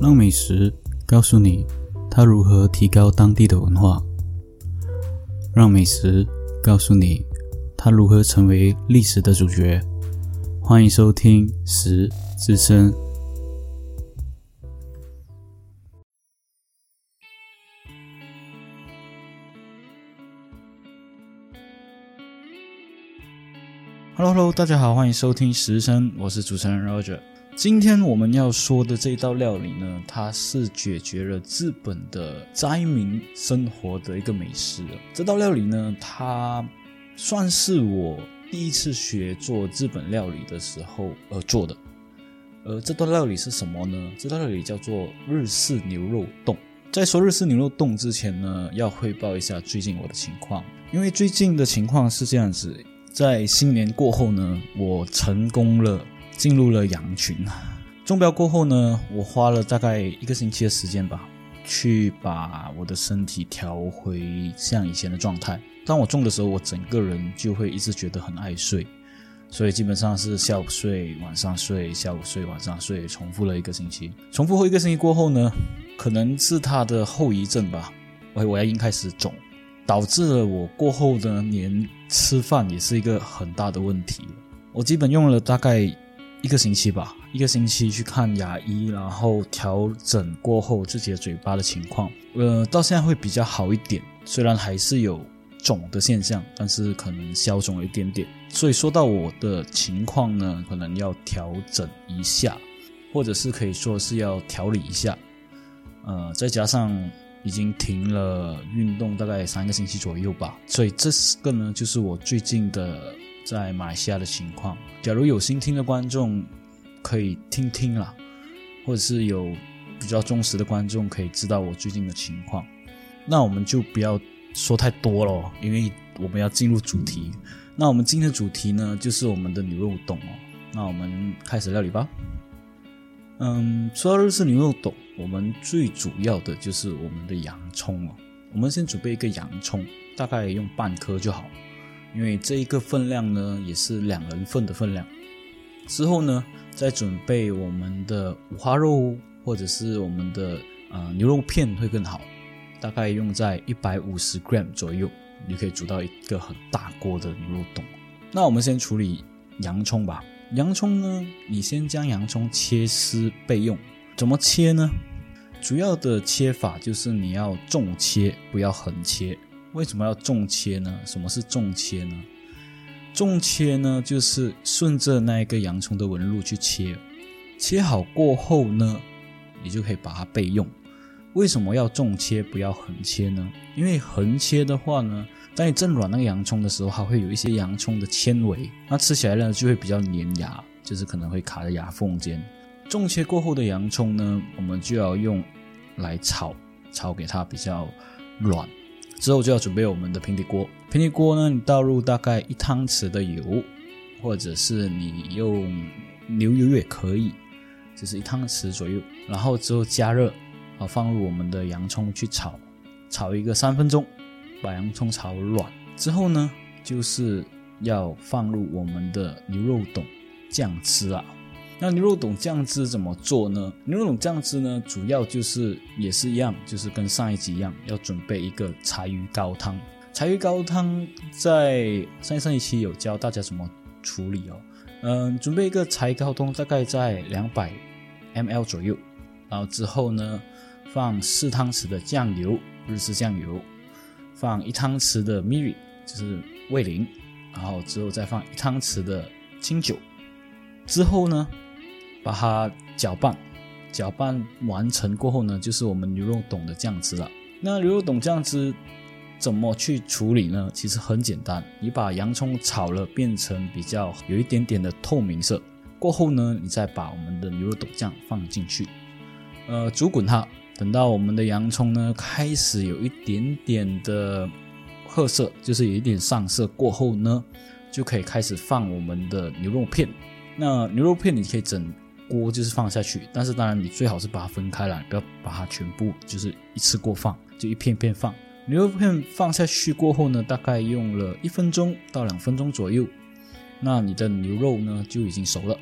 让美食告诉你它如何提高当地的文化，让美食告诉你它如何成为历史的主角。欢迎收听《食之声》。Hello Hello，大家好，欢迎收听《食之声》，我是主持人 Roger。今天我们要说的这一道料理呢，它是解决了日本的灾民生活的一个美食。这道料理呢，它算是我第一次学做日本料理的时候而做的。呃，这道料理是什么呢？这道料理叫做日式牛肉冻。在说日式牛肉冻之前呢，要汇报一下最近我的情况，因为最近的情况是这样子。在新年过后呢，我成功了进入了羊群。中标过后呢，我花了大概一个星期的时间吧，去把我的身体调回像以前的状态。当我中的时候，我整个人就会一直觉得很爱睡，所以基本上是下午睡，晚上睡，下午睡，晚上睡，重复了一个星期。重复后一个星期过后呢，可能是它的后遗症吧，我我要应开始肿。导致了我过后呢，连吃饭也是一个很大的问题。我基本用了大概一个星期吧，一个星期去看牙医，然后调整过后自己的嘴巴的情况，呃，到现在会比较好一点。虽然还是有肿的现象，但是可能消肿了一点点。所以说到我的情况呢，可能要调整一下，或者是可以说是要调理一下。呃，再加上。已经停了运动大概三个星期左右吧，所以这个呢就是我最近的在马来西亚的情况。假如有新听的观众可以听听啦，或者是有比较忠实的观众可以知道我最近的情况，那我们就不要说太多了，因为我们要进入主题。那我们今天的主题呢就是我们的牛肉冻哦，那我们开始料理吧。嗯，说到日式牛肉冻，我们最主要的就是我们的洋葱哦。我们先准备一个洋葱，大概用半颗就好，因为这一个分量呢也是两人份的分量。之后呢，再准备我们的五花肉或者是我们的呃牛肉片会更好，大概用在一百五十 gram 左右，你可以煮到一个很大锅的牛肉冻。那我们先处理洋葱吧。洋葱呢，你先将洋葱切丝备用。怎么切呢？主要的切法就是你要纵切，不要横切。为什么要纵切呢？什么是纵切呢？纵切呢，就是顺着那一个洋葱的纹路去切。切好过后呢，你就可以把它备用。为什么要纵切，不要横切呢？因为横切的话呢。当你蒸软那个洋葱的时候，它会有一些洋葱的纤维，那吃起来呢就会比较粘牙，就是可能会卡在牙缝间。重切过后的洋葱呢，我们就要用来炒，炒给它比较软。之后就要准备我们的平底锅，平底锅呢，你倒入大概一汤匙的油，或者是你用牛油也可以，就是一汤匙左右。然后之后加热，好放入我们的洋葱去炒，炒一个三分钟。把洋葱炒软之后呢，就是要放入我们的牛肉冻酱汁啊。那牛肉冻酱汁怎么做呢？牛肉冻酱汁呢，主要就是也是一样，就是跟上一集一样，要准备一个柴鱼高汤。柴鱼高汤在上上一期有教大家怎么处理哦。嗯，准备一个柴高汤，大概在两百 mL 左右。然后之后呢，放四汤匙的酱油，日式酱油。放一汤匙的 miri，就是味淋，然后之后再放一汤匙的清酒，之后呢，把它搅拌，搅拌完成过后呢，就是我们牛肉冻的酱汁了。那牛肉冻酱汁怎么去处理呢？其实很简单，你把洋葱炒了变成比较有一点点的透明色，过后呢，你再把我们的牛肉冻酱放进去，呃，煮滚它。等到我们的洋葱呢开始有一点点的褐色，就是有一点上色过后呢，就可以开始放我们的牛肉片。那牛肉片你可以整锅就是放下去，但是当然你最好是把它分开来，不要把它全部就是一次过放，就一片片放。牛肉片放下去过后呢，大概用了一分钟到两分钟左右，那你的牛肉呢就已经熟了。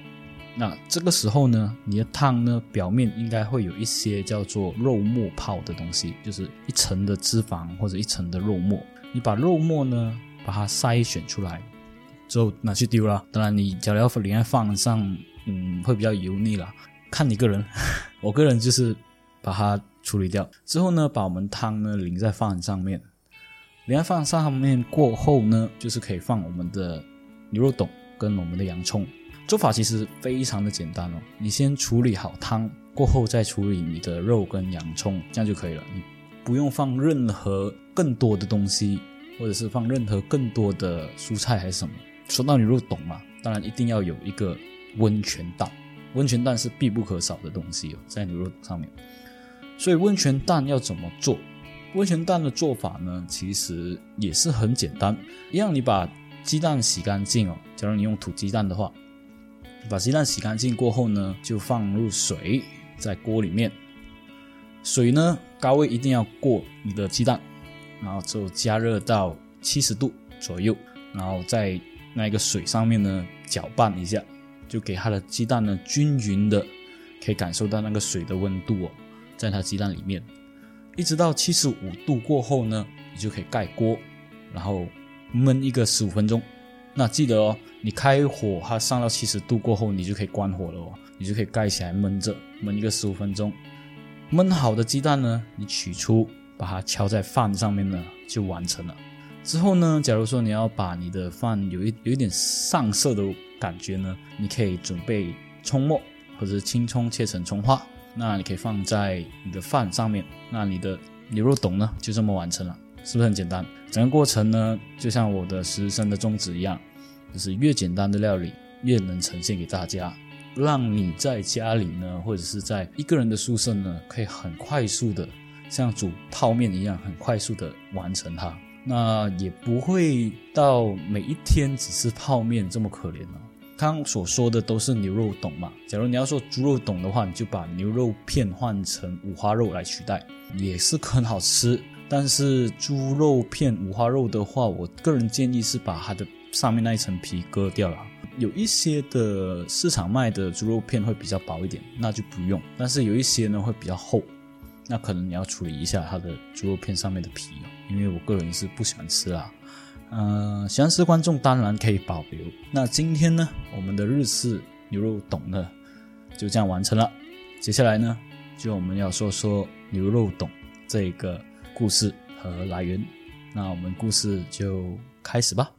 那这个时候呢，你的汤呢表面应该会有一些叫做肉末泡的东西，就是一层的脂肪或者一层的肉末。你把肉末呢把它筛选出来之后拿去丢了。当然，你假如要淋在饭上，嗯，会比较油腻啦，看你个人。我个人就是把它处理掉之后呢，把我们汤呢淋在饭上面。淋在饭上面过后呢，就是可以放我们的牛肉董跟我们的洋葱。做法其实非常的简单哦，你先处理好汤，过后再处理你的肉跟洋葱，这样就可以了。你不用放任何更多的东西，或者是放任何更多的蔬菜还是什么。说到牛肉懂嘛，当然一定要有一个温泉蛋，温泉蛋是必不可少的东西哦，在牛肉上面。所以温泉蛋要怎么做？温泉蛋的做法呢，其实也是很简单，一样你把鸡蛋洗干净哦。假如你用土鸡蛋的话。把鸡蛋洗干净过后呢，就放入水在锅里面。水呢，高温一定要过你的鸡蛋，然后就加热到七十度左右，然后在那个水上面呢搅拌一下，就给它的鸡蛋呢均匀的可以感受到那个水的温度哦，在它鸡蛋里面，一直到七十五度过后呢，你就可以盖锅，然后焖一个十五分钟。那记得哦，你开火，它上到七十度过后，你就可以关火了哦，你就可以盖起来焖着，焖一个十五分钟。焖好的鸡蛋呢，你取出，把它敲在饭上面呢，就完成了。之后呢，假如说你要把你的饭有一有一点上色的感觉呢，你可以准备葱末或者是青葱切成葱花，那你可以放在你的饭上面，那你的牛肉董呢，就这么完成了。是不是很简单？整个过程呢，就像我的实生的宗旨一样，就是越简单的料理越能呈现给大家，让你在家里呢，或者是在一个人的宿舍呢，可以很快速的像煮泡面一样，很快速的完成它。那也不会到每一天只吃泡面这么可怜了。刚所说的都是牛肉董嘛，假如你要说猪肉董的话，你就把牛肉片换成五花肉来取代，也是很好吃。但是猪肉片五花肉的话，我个人建议是把它的上面那一层皮割掉了。有一些的市场卖的猪肉片会比较薄一点，那就不用。但是有一些呢会比较厚，那可能你要处理一下它的猪肉片上面的皮，因为我个人是不喜欢吃啦。嗯，喜欢吃观众当然可以保留。那今天呢，我们的日式牛肉董呢就这样完成了。接下来呢，就我们要说说牛肉董这个。故事和来源，那我们故事就开始吧。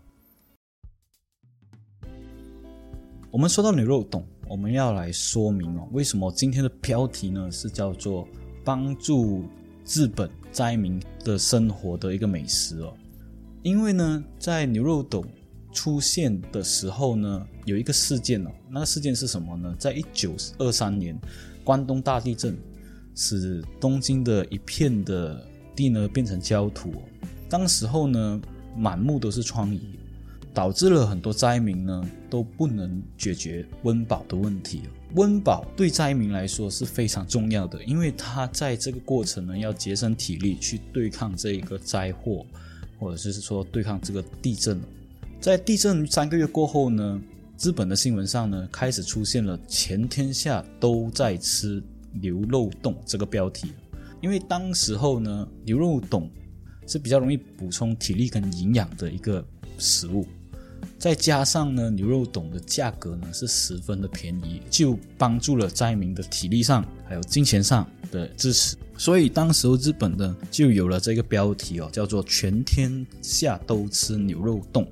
我们说到牛肉冻，我们要来说明哦，为什么今天的标题呢是叫做帮助日本灾民的生活的一个美食哦？因为呢，在牛肉冻出现的时候呢，有一个事件哦，那个事件是什么呢？在一九二三年，关东大地震使东京的一片的。地呢变成焦土，当时候呢满目都是疮痍，导致了很多灾民呢都不能解决温饱的问题。温饱对灾民来说是非常重要的，因为他在这个过程呢要节省体力去对抗这一个灾祸，或者就是说对抗这个地震。在地震三个月过后呢，日本的新闻上呢开始出现了“全天下都在吃牛肉冻”这个标题。因为当时候呢，牛肉冻是比较容易补充体力跟营养的一个食物，再加上呢，牛肉冻的价格呢是十分的便宜，就帮助了灾民的体力上还有金钱上的支持。所以当时候日本呢就有了这个标题哦，叫做“全天下都吃牛肉冻”。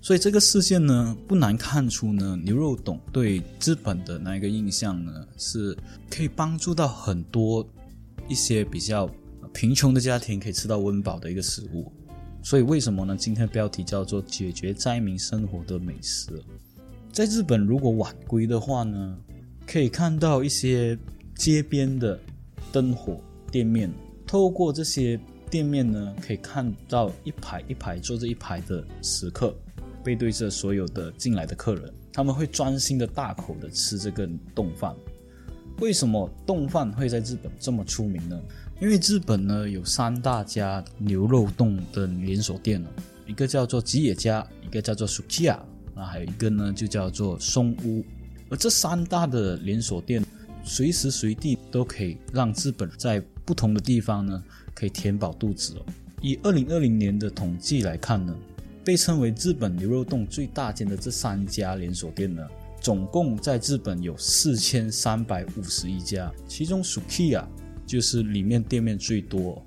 所以这个事件呢，不难看出呢，牛肉冻对日本的那一个印象呢，是可以帮助到很多。一些比较贫穷的家庭可以吃到温饱的一个食物，所以为什么呢？今天标题叫做“解决灾民生活的美食”。在日本，如果晚归的话呢，可以看到一些街边的灯火店面，透过这些店面呢，可以看到一排一排坐着一排的食客，背对着所有的进来的客人，他们会专心的大口的吃这个冻饭。为什么冻饭会在日本这么出名呢？因为日本呢有三大家牛肉冻的连锁店哦，一个叫做吉野家，一个叫做 Sukiya，那还有一个呢就叫做松屋。而这三大的连锁店，随时随地都可以让日本在不同的地方呢，可以填饱肚子哦。以二零二零年的统计来看呢，被称为日本牛肉冻最大间的这三家连锁店呢，总共在日本有四千三百五十一家，其中 Sukiya 就是里面店面最多，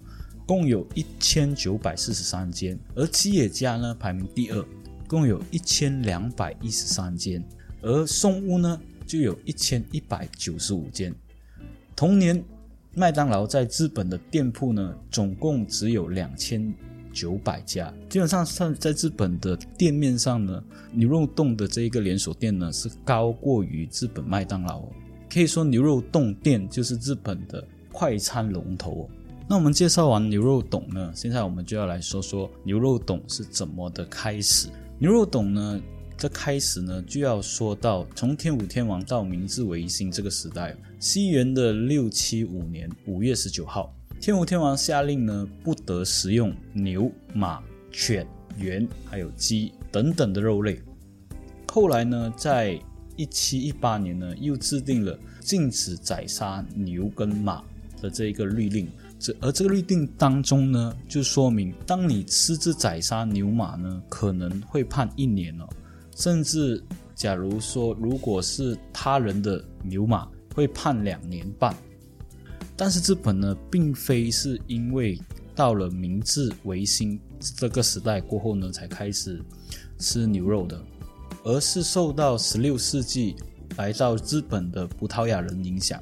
共有一千九百四十三间，而吉野家呢排名第二，共有一千两百一十三间，而松屋呢就有一千一百九十五间，同年。麦当劳在日本的店铺呢，总共只有两千九百家。基本上，上在日本的店面上呢，牛肉冻的这一个连锁店呢，是高过于日本麦当劳。可以说，牛肉冻店就是日本的快餐龙头。那我们介绍完牛肉冻呢，现在我们就要来说说牛肉冻是怎么的开始。牛肉冻呢？这开始呢，就要说到从天武天王到明治维新这个时代。西元的六七五年五月十九号，天武天王下令呢，不得食用牛、马、犬、猿还有鸡等等的肉类。后来呢，在一七一八年呢，又制定了禁止宰杀牛跟马的这一个律令。这而这个律定当中呢，就说明当你私自宰杀牛马呢，可能会判一年哦。甚至，假如说，如果是他人的牛马，会判两年半。但是日本呢，并非是因为到了明治维新这个时代过后呢，才开始吃牛肉的，而是受到十六世纪来到日本的葡萄牙人影响，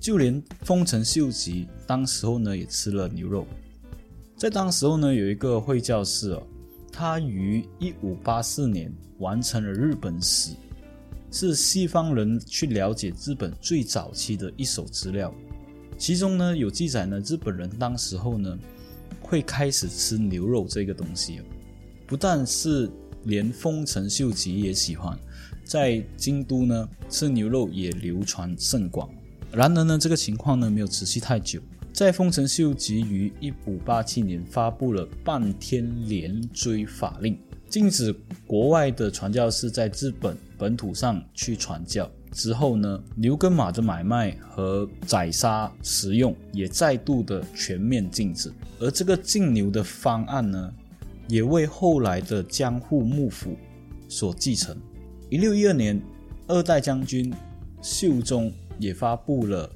就连丰臣秀吉当时候呢，也吃了牛肉。在当时候呢，有一个会教士哦。他于一五八四年完成了日本史，是西方人去了解日本最早期的一手资料。其中呢有记载呢，日本人当时候呢会开始吃牛肉这个东西，不但是连丰臣秀吉也喜欢，在京都呢吃牛肉也流传甚广。然而呢，这个情况呢没有持续太久。在丰臣秀吉于一五八七年发布了半天连追法令，禁止国外的传教士在日本本土上去传教。之后呢，牛跟马的买卖和宰杀食用也再度的全面禁止。而这个禁牛的方案呢，也为后来的江户幕府所继承。一六一二年，二代将军秀忠也发布了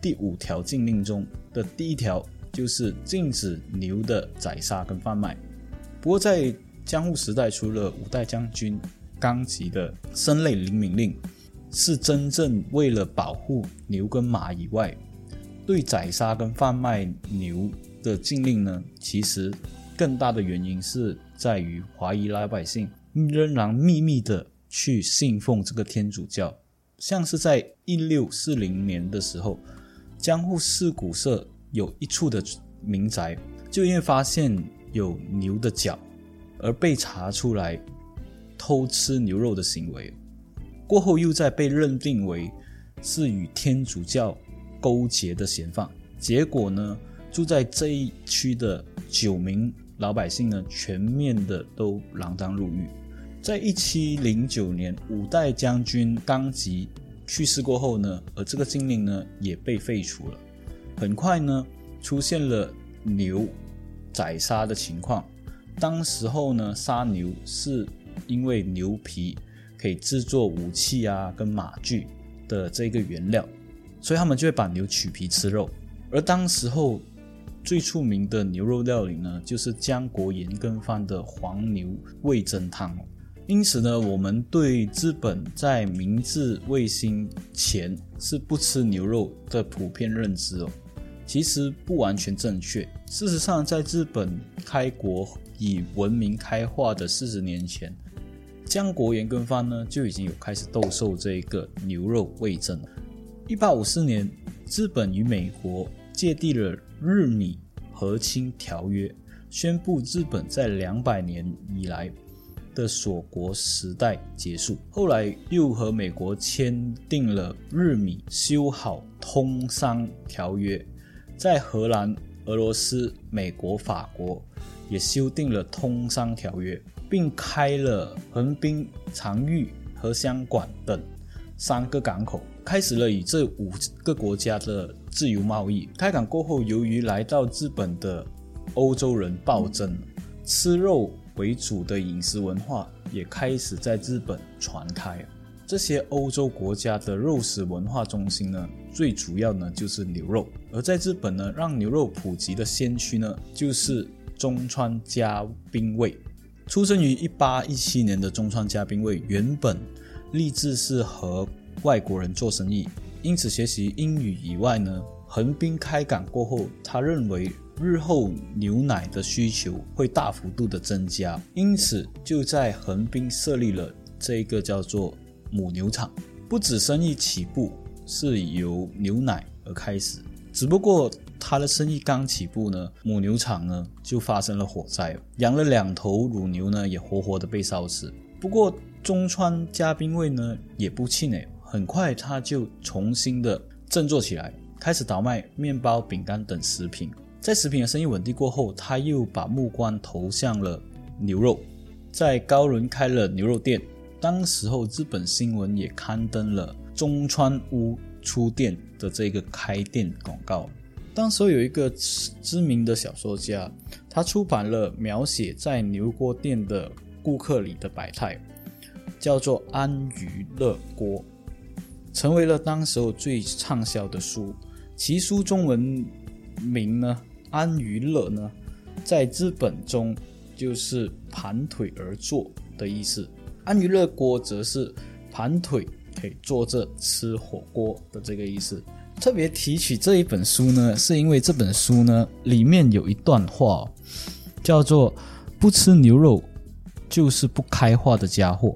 第五条禁令中。的第一条就是禁止牛的宰杀跟贩卖。不过在江户时代，除了五代将军纲吉的生类灵敏令是真正为了保护牛跟马以外，对宰杀跟贩卖牛的禁令呢，其实更大的原因是在于华裔老百姓仍然秘密的去信奉这个天主教。像是在一六四零年的时候。江户市古社有一处的民宅，就因为发现有牛的脚，而被查出来偷吃牛肉的行为。过后又在被认定为是与天主教勾结的嫌犯。结果呢，住在这一区的九名老百姓呢，全面的都锒铛入狱。在一七零九年，五代将军纲吉。去世过后呢，而这个禁令呢也被废除了。很快呢，出现了牛宰杀的情况。当时候呢，杀牛是因为牛皮可以制作武器啊，跟马具的这个原料，所以他们就会把牛取皮吃肉。而当时候最出名的牛肉料理呢，就是江国盐羹饭的黄牛味噌汤。因此呢，我们对日本在明治维新前是不吃牛肉的普遍认知哦，其实不完全正确。事实上，在日本开国以文明开化的四十年前，江国盐羹饭呢就已经有开始兜售这个牛肉味噌。一八五四年，日本与美国界定了日米和亲条约，宣布日本在两百年以来。的锁国时代结束，后来又和美国签订了日米修好通商条约，在荷兰、俄罗斯、美国、法国也修订了通商条约，并开了横滨、长玉和香馆等三个港口，开始了与这五个国家的自由贸易。开港过后，由于来到日本的欧洲人暴增，吃肉为主的饮食文化也开始在日本传开。这些欧洲国家的肉食文化中心呢，最主要呢就是牛肉。而在日本呢，让牛肉普及的先驱呢，就是中川家兵卫。出生于一八一七年的中川家兵卫，原本立志是和外国人做生意，因此学习英语以外呢，横滨开港过后，他认为日后牛奶的需求会大幅度的增加，因此就在横滨设立了这个叫做。母牛场不止生意起步是由牛奶而开始，只不过他的生意刚起步呢，母牛场呢就发生了火灾，养了两头乳牛呢也活活的被烧死。不过中川嘉宾卫呢也不气馁，很快他就重新的振作起来，开始倒卖面包、饼干等食品。在食品的生意稳定过后，他又把目光投向了牛肉，在高伦开了牛肉店。当时候，日本新闻也刊登了中川屋出店的这个开店广告。当时候有一个知名的小说家，他出版了描写在牛锅店的顾客里的百态，叫做《安于乐锅》，成为了当时候最畅销的书。其书中文名呢，《安于乐》呢，在日本中就是盘腿而坐的意思。安娱乐锅则是盘腿可以坐着吃火锅的这个意思。特别提起这一本书呢，是因为这本书呢里面有一段话，叫做“不吃牛肉就是不开化的家伙”。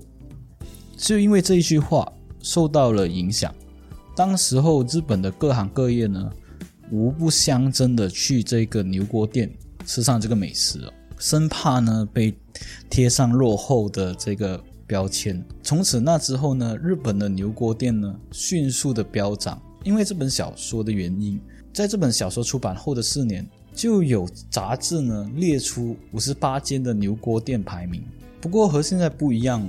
就因为这一句话受到了影响，当时候日本的各行各业呢，无不相争的去这个牛锅店吃上这个美食哦，生怕呢被贴上落后的这个。标签。从此那之后呢，日本的牛锅店呢迅速的飙涨。因为这本小说的原因，在这本小说出版后的四年，就有杂志呢列出五十八间的牛锅店排名。不过和现在不一样，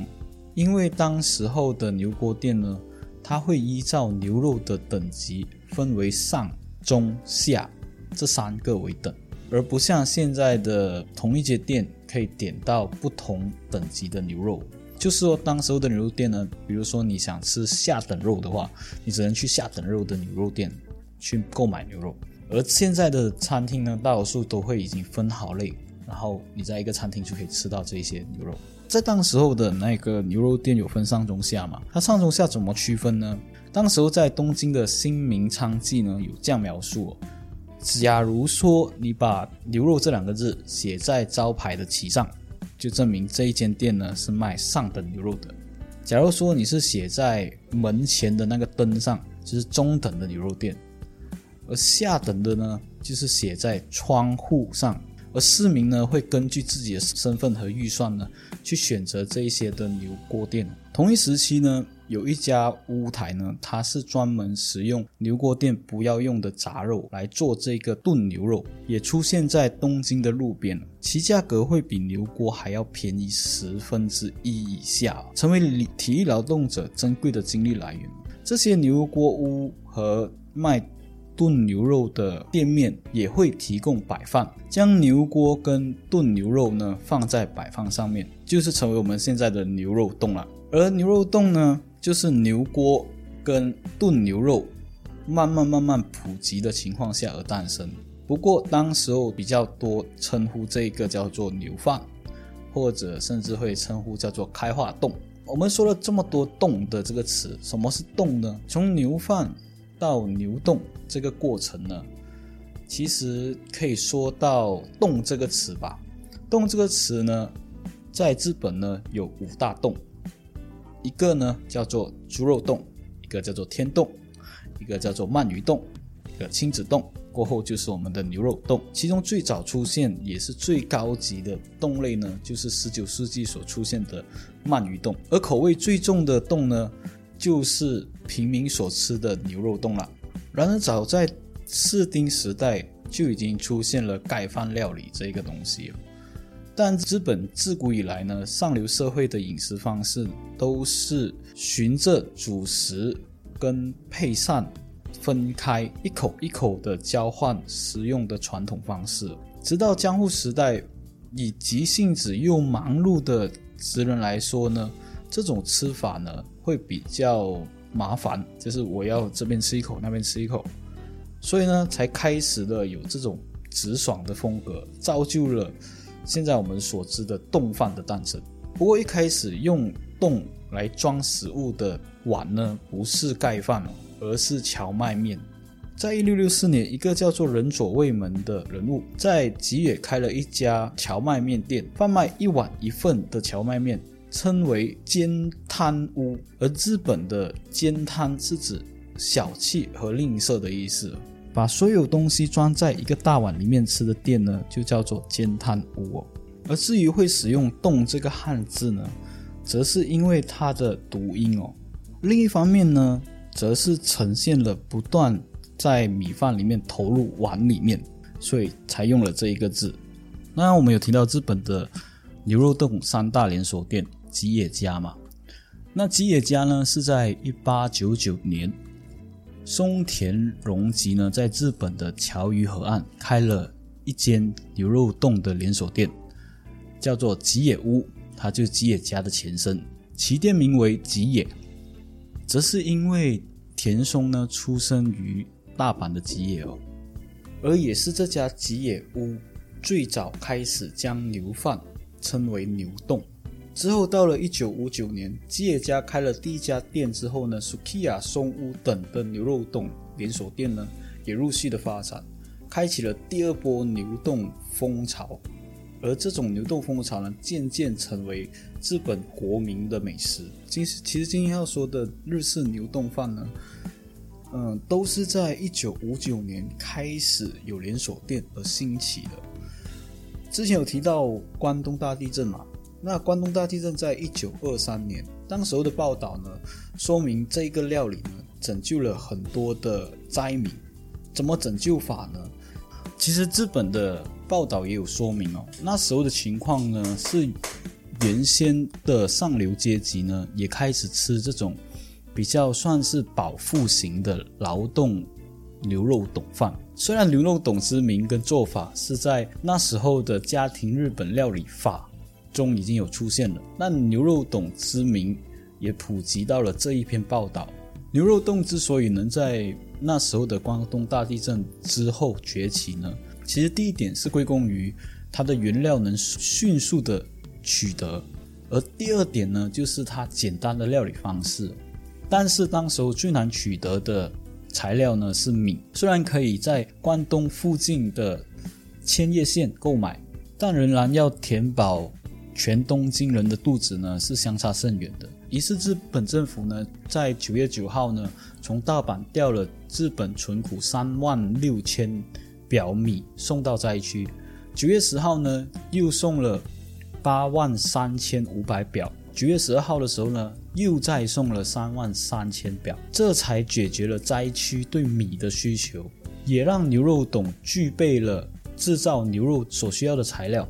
因为当时候的牛锅店呢，它会依照牛肉的等级分为上、中、下这三个为等，而不像现在的同一间店可以点到不同等级的牛肉。就是说，当时候的牛肉店呢，比如说你想吃下等肉的话，你只能去下等肉的牛肉店去购买牛肉。而现在的餐厅呢，大多数都会已经分好类，然后你在一个餐厅就可以吃到这些牛肉。在当时候的那个牛肉店有分上中下嘛？它上中下怎么区分呢？当时候在东京的新名昌记呢有这样描述：假如说你把牛肉这两个字写在招牌的旗上。就证明这一间店呢是卖上等牛肉的。假如说你是写在门前的那个灯上，就是中等的牛肉店；而下等的呢，就是写在窗户上。而市民呢会根据自己的身份和预算呢去选择这一些的牛锅店。同一时期呢。有一家屋台呢，它是专门使用牛锅店不要用的杂肉来做这个炖牛肉，也出现在东京的路边，其价格会比牛锅还要便宜十分之一以下，成为体力劳动者珍贵的精力来源。这些牛锅屋和卖炖牛肉的店面也会提供摆放，将牛锅跟炖牛肉呢放在摆放上面，就是成为我们现在的牛肉洞了。而牛肉洞呢？就是牛锅跟炖牛肉慢慢慢慢普及的情况下而诞生。不过当时候比较多称呼这个叫做牛饭，或者甚至会称呼叫做开化洞。我们说了这么多“洞”的这个词，什么是洞呢？从牛饭到牛洞这个过程呢，其实可以说到“洞”这个词吧。“洞”这个词呢，在日本呢有五大洞。一个呢叫做猪肉洞，一个叫做天洞，一个叫做鳗鱼洞，一个亲子洞。过后就是我们的牛肉洞。其中最早出现也是最高级的洞类呢，就是十九世纪所出现的鳗鱼洞。而口味最重的洞呢，就是平民所吃的牛肉洞了。然而早在士丁时代就已经出现了盖饭料理这个东西了。但日本自古以来呢，上流社会的饮食方式都是循着主食跟配膳分开，一口一口的交换食用的传统方式。直到江户时代，以急性子又忙碌的职人来说呢，这种吃法呢会比较麻烦，就是我要这边吃一口，那边吃一口，所以呢才开始了有这种直爽的风格，造就了。现在我们所知的冻饭的诞生，不过一开始用冻来装食物的碗呢，不是盖饭哦，而是荞麦面。在一六六四年，一个叫做仁佐卫门的人物在吉野开了一家荞麦面店，贩卖一碗一份的荞麦面，称为煎摊屋。而日本的煎摊是指小气和吝啬的意思。把所有东西装在一个大碗里面吃的店呢，就叫做煎摊屋。而至于会使用“冻”这个汉字呢，则是因为它的读音哦。另一方面呢，则是呈现了不断在米饭里面投入碗里面，所以才用了这一个字。那我们有提到日本的牛肉冻三大连锁店吉野家嘛？那吉野家呢，是在一八九九年。松田荣吉呢，在日本的桥鱼河岸开了一间牛肉冻的连锁店，叫做吉野屋，它就是吉野家的前身。其店名为吉野，则是因为田松呢出生于大阪的吉野哦，而也是这家吉野屋最早开始将牛饭称为牛冻。之后到了一九五九年，吉野家开了第一家店之后呢，Sukiya 松屋等的牛肉冻连锁店呢也陆续的发展，开启了第二波牛冻风潮。而这种牛冻风潮呢，渐渐成为日本国民的美食。今其实今天要说的日式牛冻饭呢，嗯，都是在一九五九年开始有连锁店而兴起的。之前有提到关东大地震嘛？那关东大地震在一九二三年，当时候的报道呢，说明这个料理呢拯救了很多的灾民。怎么拯救法呢？其实日本的报道也有说明哦。那时候的情况呢，是原先的上流阶级呢也开始吃这种比较算是饱腹型的劳动牛肉冻饭。虽然牛肉冻之名跟做法是在那时候的家庭日本料理法。中已经有出现了，那牛肉冻之名也普及到了这一篇报道。牛肉冻之所以能在那时候的关东大地震之后崛起呢，其实第一点是归功于它的原料能迅速的取得，而第二点呢，就是它简单的料理方式。但是当时候最难取得的材料呢是米，虽然可以在关东附近的千叶县购买，但仍然要填饱。全东京人的肚子呢是相差甚远的。于是日本政府呢在九月九号呢从大阪调了日本存库三万六千表米送到灾区。九月十号呢又送了八万三千五百表。九月十二号的时候呢又再送了三万三千表，这才解决了灾区对米的需求，也让牛肉董具备了制造牛肉所需要的材料。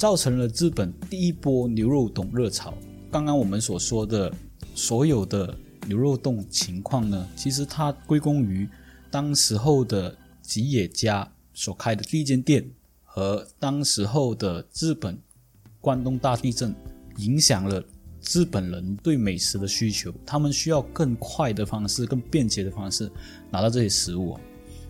造成了日本第一波牛肉冻热潮。刚刚我们所说的所有的牛肉冻情况呢，其实它归功于当时候的吉野家所开的第一间店，和当时候的日本关东大地震影响了日本人对美食的需求。他们需要更快的方式、更便捷的方式拿到这些食物。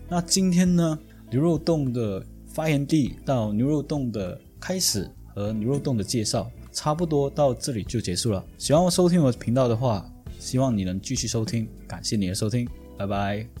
那今天呢，牛肉冻的发源地到牛肉冻的。开始和牛肉冻的介绍差不多到这里就结束了。喜欢我收听我的频道的话，希望你能继续收听。感谢你的收听，拜拜。